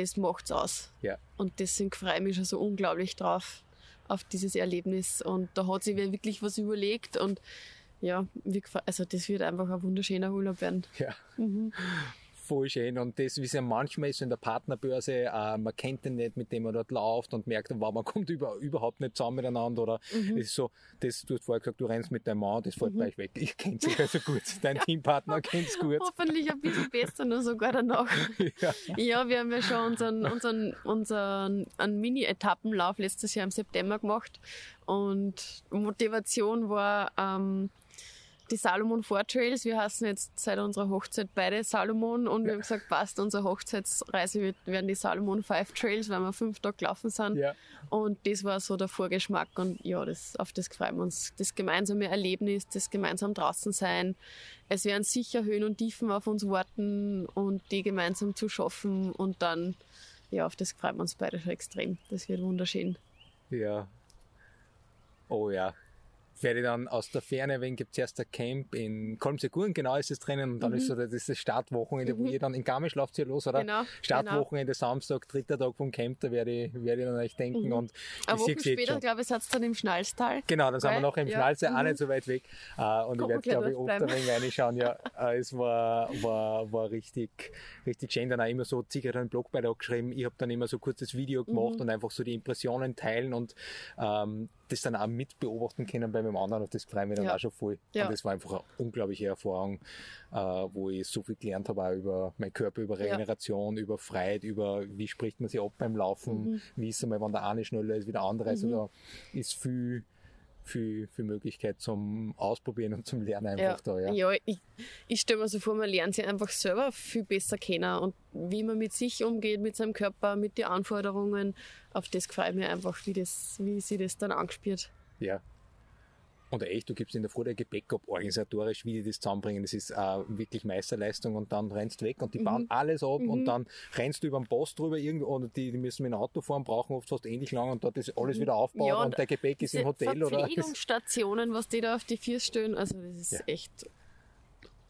das macht's aus. Ja. Und deswegen freue ich mich schon so unglaublich drauf, auf dieses Erlebnis. Und da hat sich wer wirklich was überlegt und ja, also das wird einfach ein wunderschöner Urlaub werden. Ja. Voll schön. Und das, wie es ja manchmal ist so in der Partnerbörse, äh, man kennt den nicht, mit dem man dort läuft und merkt, wow, man kommt über, überhaupt nicht zusammen miteinander. Oder Mhm. es ist so, das, du hast vorher gesagt, du rennst mit deinem Mann, das fällt gleich weg. Ich kenne sich also gut. Dein Teampartner kennt's gut. Hoffentlich ein bisschen besser noch sogar danach. Ja. Ja, wir haben ja schon unseren, unseren, unseren einen Mini-Etappenlauf letztes Jahr im September gemacht. Und Motivation war ähm, die Salomon Four Trails. Wir heißen jetzt seit unserer Hochzeit beide Salomon und wir haben gesagt, passt, unsere Hochzeitsreise wird, werden die Salomon Five Trails, weil wir fünf Tage gelaufen sind. Ja. Und das war so der Vorgeschmack und ja, das, auf das freuen wir uns. Das gemeinsame Erlebnis, das gemeinsam draußen sein. Es werden sicher Höhen und Tiefen auf uns warten und die gemeinsam zu schaffen und dann, ja, auf das freuen wir uns beide schon extrem. Das wird wunderschön. Ja. Oh ja. Werde dann aus der Ferne, wenn gibt es erst ein Camp in Kolmseguren, genau ist es drinnen, und dann ist so das, das Startwochenende, wo ihr dann in Garmisch lauft ihr los, oder? Mhm. Genau, Startwochenende Samstag, dritter Tag vom Camp, da werde ich, werde ich dann euch denken und Eine ich sehe später, glaube ich, seid dann im Schnalztal. Genau, dann sind wir noch im Ja. Schnalze, auch Mhm. nicht so weit weg. Äh, und ich Kann werde, glaube ich, oft ein wenig reinschauen. Ja, äh, es war, war, war richtig, richtig schön. Dann auch immer so, hat einen Blogbeitrag geschrieben. Ich habe dann immer so kurzes Video gemacht Mhm. und einfach so die Impressionen teilen und ähm, das dann auch mit beobachten können bei meinem anderen. Und das freut mich dann Ja. auch schon voll. Ja. Und das war einfach eine unglaubliche Erfahrung, äh, wo ich so viel gelernt habe, auch über meinen Körper, über Ja. Regeneration, über Freiheit, über wie spricht man sich ab beim Laufen, Mhm. wie ist es einmal, wenn der eine schneller ist wie der andere. Also da ist viel, viel, viel Möglichkeit zum Ausprobieren und zum Lernen Ja, einfach da, ja. ja ich, ich stelle mir so vor, man lernt sich einfach selber viel besser kennen und wie man mit sich umgeht, mit seinem Körper, mit den Anforderungen. Auf das freue ich mich einfach, wie, das, wie sie das dann angespielt. ja. Und echt, du gibst in der Früh der Gepäck ab, organisatorisch, wie die das zusammenbringen. Das ist äh, wirklich Meisterleistung und dann rennst du weg und die bauen alles ab und dann rennst du über den Post drüber irgendwie und die, die müssen mit dem Auto fahren, brauchen oft fast ähnlich lang und dort ist alles wieder aufgebaut Ja, und, und dein Gepäck ist im Hotel oder Verpflegungsstationen, was die da auf die Vier stellen, also das ist Ja. echt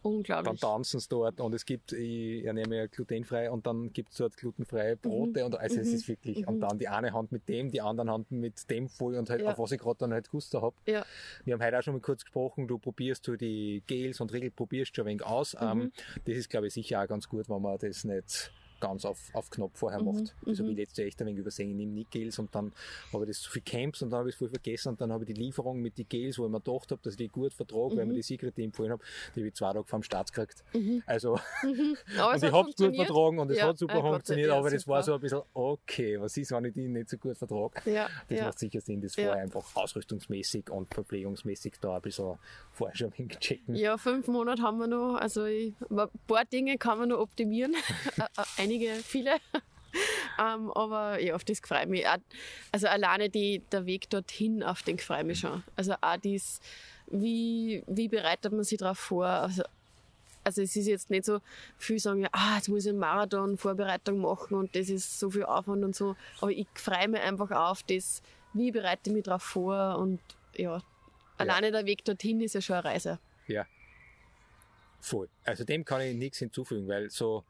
dann unglaublich. tanzen sie dort und es gibt, ich ernähre ja glutenfrei und dann gibt es dort glutenfreie Mhm. Brote und also es ist wirklich, und dann die eine Hand mit dem, die andere Hand mit dem voll und halt, Ja. auf was ich gerade dann halt gewusst habe. Ja, Wir haben heute auch schon mal kurz gesprochen, du probierst du die Gels und Riegel probierst schon ein wenig aus. Mhm. Ähm, das ist, glaube ich, sicher auch ganz gut, wenn man das nicht ganz auf, auf Knopf vorher Mhm. macht. Das habe ich letztes Jahr echt ein wenig übersehen. Ich nehme nicht Gels und dann habe ich das so viel Camps und dann habe ich es voll vergessen und dann habe ich die Lieferung mit den Gels, wo ich mir gedacht habe, dass ich die gut vertrage, weil Mhm. mir die Secret empfohlen habe, die habe ich zwei Tage vor dem Start gekriegt. Also, aber und ich habe es gut vertragen und es Ja, hat super ah Gott sei- funktioniert, ja, aber das war so ein bisschen, okay, was ist, wenn ich die nicht so gut vertrage? Ja, Das ja. macht sicher Sinn, das vorher einfach ausrüstungsmäßig und verpflegungsmäßig da ein bisschen vorher schon ein checken. Ja, fünf Monate haben wir noch. Also ich, ein paar Dinge kann man noch optimieren. Ä- ä- Einige, viele. ähm, aber ja, auf das freue ich mich. Auch- Also alleine die, der Weg dorthin, auf den freue ich mich schon. Also auch dies, wie, wie bereitet man sich darauf vor? Also, also es ist jetzt nicht so, viel sagen ja, ah, jetzt muss ich einen Marathon Vorbereitung machen und das ist so viel Aufwand und so. Aber ich freue mich einfach auf das, wie bereite ich mich darauf vor und ja, alleine der Weg dorthin ist ja schon eine Reise. Ja. Voll. Also dem kann ich nichts hinzufügen, weil so,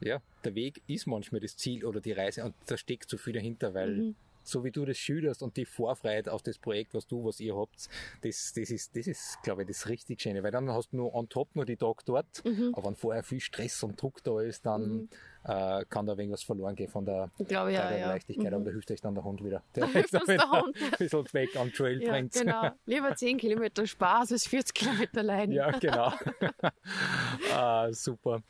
ja, der Weg ist manchmal das Ziel oder die Reise und da steckt so viel dahinter, weil Mhm. So wie du das schilderst und die Vorfreude auf das Projekt, was du, was ihr habt, das, das ist, das ist, glaube ich, das richtig Schöne, weil dann hast du nur on top nur die Tag dort, Mhm. aber wenn vorher viel Stress und Druck da ist, dann äh, kann da irgendwas verloren gehen von der, glaube ja, der ja. Leichtigkeit, Mhm. aber da hilft euch dann der Hund wieder. Da Der hilft uns der Hund. ein bisschen weg am Trail Ja, bringt. genau. Lieber 10 Kilometer Spaß als 40 Kilometer Leiden. Ja, genau. ah, super.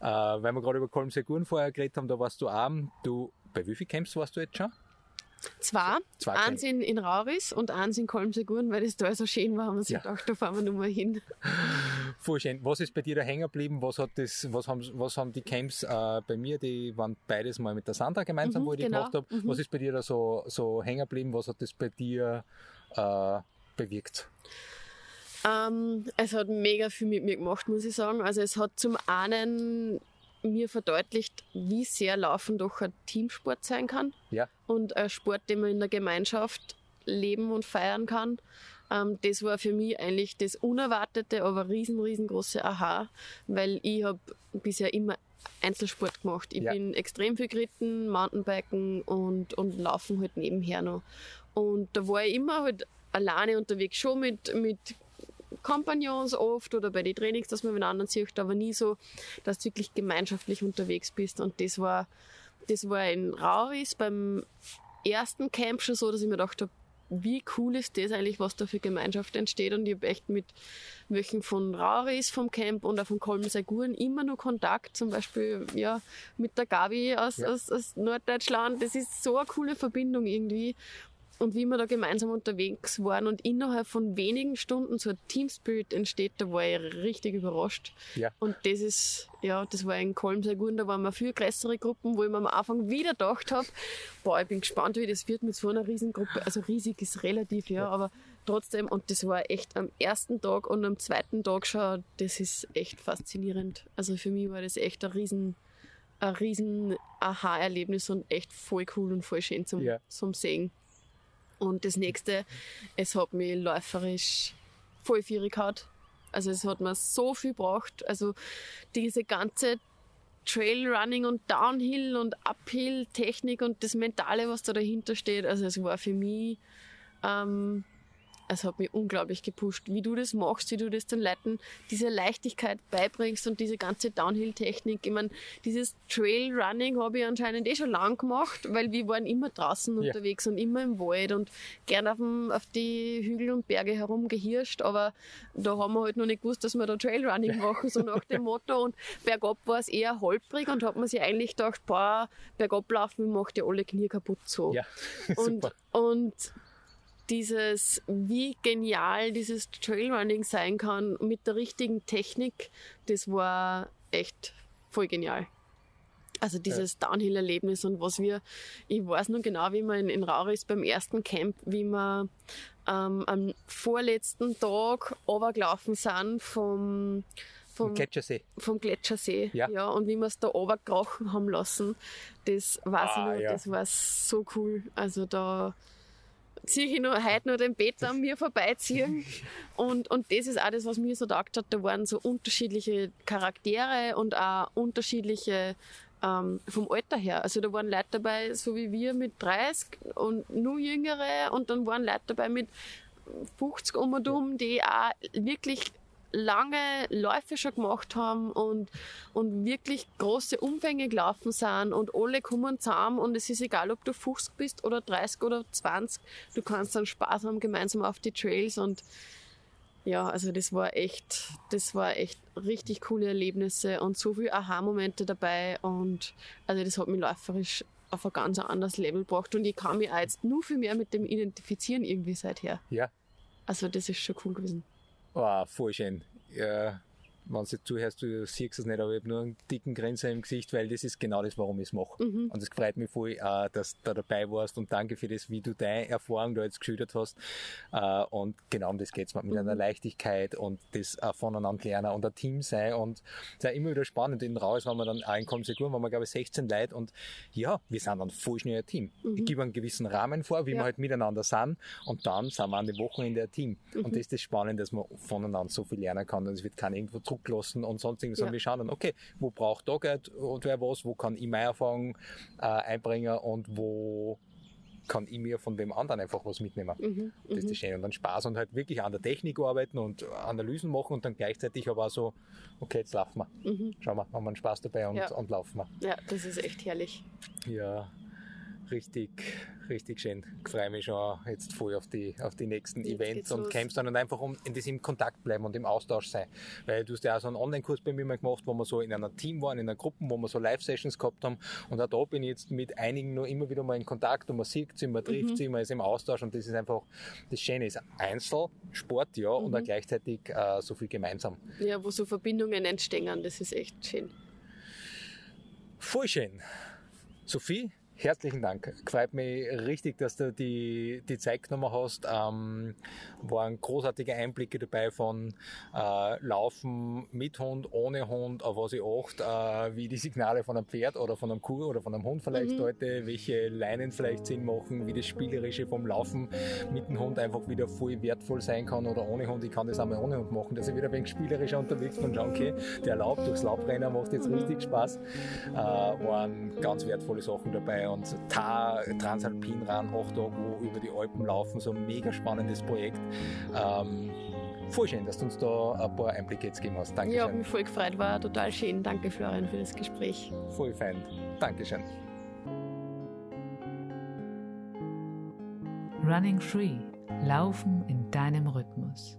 Äh, weil wir gerade über Kolmseguren vorher geredet haben, da warst du auch, du, bei wie viel Camps warst du jetzt schon? Zwei. Zwei eins in, in Rauris und eins in Kolmseguren, weil das da so schön war, haben wir sich Ja. gedacht, da fahren wir nur mal hin. Voll schön. Was ist bei dir da hängen geblieben? Was hat das, was haben, was haben die Camps äh, bei mir, die waren beides mal mit der Sandra gemeinsam, Mhm, wo ich die genau. gemacht habe. Was ist bei dir da so, so hängen geblieben? Was hat das bei dir äh, bewirkt? Ähm, es hat mega viel mit mir gemacht, muss ich sagen. Also es hat zum einen mir verdeutlicht, wie sehr Laufen doch ein Teamsport sein kann. Ja. und ein Sport, den man in der Gemeinschaft leben und feiern kann. Ähm, das war für mich eigentlich das Unerwartete, aber riesen, riesengroße Aha, weil ich habe bisher immer Einzelsport gemacht. Ich Ja. bin extrem viel geritten, Mountainbiken und, und Laufen halt nebenher noch. Und da war ich immer halt alleine unterwegs, schon mit, mit Kompagnons oft oder bei den Trainings, dass man mit anderen sieht, aber nie so, dass du wirklich gemeinschaftlich unterwegs bist. Und das war, das war in Rauris beim ersten Camp schon so, dass ich mir gedacht habe, wie cool ist das eigentlich, was da für Gemeinschaft entsteht. Und ich habe echt mit welchen von Rauris vom Camp und auch von Kolmseiguren immer nur Kontakt, zum Beispiel ja, mit der Gabi aus, ja. aus, aus Norddeutschland. Das ist so eine coole Verbindung irgendwie und wie wir da gemeinsam unterwegs waren und innerhalb von wenigen Stunden so ein Team Spirit entsteht, da war ich richtig überrascht. Ja. Und das ist, ja, das war in Kolm sehr gut. Da waren wir viel größere Gruppen, wo ich mir am Anfang wieder gedacht habe, boah, ich bin gespannt, wie das wird mit so einer Riesengruppe. Also riesig ist relativ, ja, ja. aber trotzdem, und das war echt am ersten Tag und am zweiten Tag schon, das ist echt faszinierend. Also für mich war das echt ein riesen, ein riesen Aha-Erlebnis und echt voll cool und voll schön zum, ja. zum Sehen. Und das nächste, es hat mich läuferisch voll fierig gehabt. Also es hat mir so viel gebracht. Also diese ganze Trailrunning und Downhill und Uphill Technik und das Mentale, was da dahinter steht. Also es war für mich ähm, es hat mich unglaublich gepusht, wie du das machst, wie du das den Leuten diese Leichtigkeit beibringst und diese ganze Downhill-Technik. Ich meine, dieses Trailrunning habe ich anscheinend eh schon lang gemacht, weil wir waren immer draußen ja. unterwegs und immer im Wald und gern auf, dem, auf die Hügel und Berge herumgehirscht, aber da haben wir halt noch nicht gewusst, dass wir da Trailrunning machen, so nach dem Motto und bergab war es eher holprig und hat man sich eigentlich gedacht, boah, bergab laufen macht ja alle Knie kaputt so. Ja, und, super. Und dieses, wie genial dieses Trailrunning sein kann mit der richtigen Technik, das war echt voll genial. Also dieses ja. Downhill-Erlebnis und was wir, ich weiß noch genau, wie wir in, in Rauris beim ersten Camp, wie wir ähm, am vorletzten Tag runtergelaufen sind vom, vom Gletschersee. Vom Gletschersee, ja. ja. Und wie wir es da runtergekrochen haben lassen, das weiß ah, ja. das war so cool. Also da, ziehe ich nur, heute nur den Peter an mir vorbeiziehen. Und, und das ist auch das, was mir so gedacht hat. Da waren so unterschiedliche Charaktere und auch unterschiedliche ähm, vom Alter her. Also da waren Leute dabei, so wie wir mit 30 und nur jüngere und dann waren Leute dabei mit 50 um und um, die auch wirklich lange Läufe schon gemacht haben und, und wirklich große Umfänge gelaufen sind und alle kommen zusammen und es ist egal, ob du 50 bist oder 30 oder 20, du kannst dann Spaß haben gemeinsam auf die Trails und ja, also das war echt, das war echt richtig coole Erlebnisse und so viele Aha-Momente dabei und also das hat mich läuferisch auf ein ganz anderes Level gebracht und ich kann mich auch jetzt nur viel mehr mit dem identifizieren irgendwie seither. Ja. Also das ist schon cool gewesen. Oh, voll schön. Ja, wenn du zuhörst, du siehst es nicht, aber ich habe nur einen dicken Grinser im Gesicht, weil das ist genau das, warum ich es mache. Mhm. Und es freut mich voll, äh, dass du da dabei warst und danke für das, wie du deine Erfahrung da jetzt geschildert hast. Äh, und genau um das geht's mit mhm. einer Leichtigkeit und das äh, voneinander lernen und ein Team sein und es ist ja immer wieder spannend in Raus, wenn man dann auch in Komsegur, wenn man glaube ich 16 Leute und ja, wir sind dann voll schnell ein Team. Mhm. Ich gebe einen gewissen Rahmen vor, wie ja. wir halt miteinander sind und dann sind wir an den Wochenende ein Team. Und mhm. das ist das Spannende, dass man voneinander so viel lernen kann und es wird kein irgendwo Druck zurücklassen und sonst irgendwas, ja. wir schauen dann, okay, wo braucht da Geld und wer was, wo kann ich meine Erfahrung äh, einbringen und wo kann ich mir von dem anderen einfach was mitnehmen. Mhm, das ist das mhm. Schöne. Und dann Spaß und halt wirklich an der Technik arbeiten und Analysen machen und dann gleichzeitig aber auch so, okay, jetzt laufen wir. Mhm. Schauen wir, haben wir einen Spaß dabei und, ja. und laufen wir. Ja, das ist echt herrlich. Ja, richtig, richtig schön. Ich freue mich schon jetzt voll auf die, auf die nächsten jetzt Events und Camps dann und einfach um in diesem Kontakt bleiben und im Austausch sein. Weil du hast ja auch so einen Online-Kurs bei mir mal gemacht, wo wir so in einer Team waren, in einer Gruppe, wo wir so Live-Sessions gehabt haben. Und auch da bin ich jetzt mit einigen nur immer wieder mal in Kontakt und man sieht sie, man trifft mhm. sie, man ist im Austausch und das ist einfach, das Schöne ist Einzelsport, ja, mhm. und auch gleichzeitig äh, so viel gemeinsam. Ja, wo so Verbindungen entstehen, das ist echt schön. Voll schön. Sophie, Herzlichen Dank. Freut mich richtig, dass du die, die Zeit genommen hast. Ähm, waren großartige Einblicke dabei von äh, Laufen mit Hund, ohne Hund, auf was ich achte, äh, wie die Signale von einem Pferd oder von einem Kuh oder von einem Hund vielleicht mhm. heute, welche Leinen vielleicht Sinn machen, wie das Spielerische vom Laufen mit dem Hund einfach wieder voll wertvoll sein kann oder ohne Hund. Ich kann das einmal ohne Hund machen, dass ich wieder ein wenig spielerischer unterwegs bin und schaue, okay, der Laub durchs Laubrennen macht jetzt richtig Spaß. Äh, waren ganz wertvolle Sachen dabei und Tar, Transalpin ran, Tage, wo über die Alpen laufen, so ein mega spannendes Projekt. Ähm, voll schön, dass du uns da ein paar Einblicke jetzt gegeben hast. Dankeschön. Ich habe mich voll gefreut, war total schön. Danke Florian für das Gespräch. Voll fein. Dankeschön. Running Free. Laufen in deinem Rhythmus.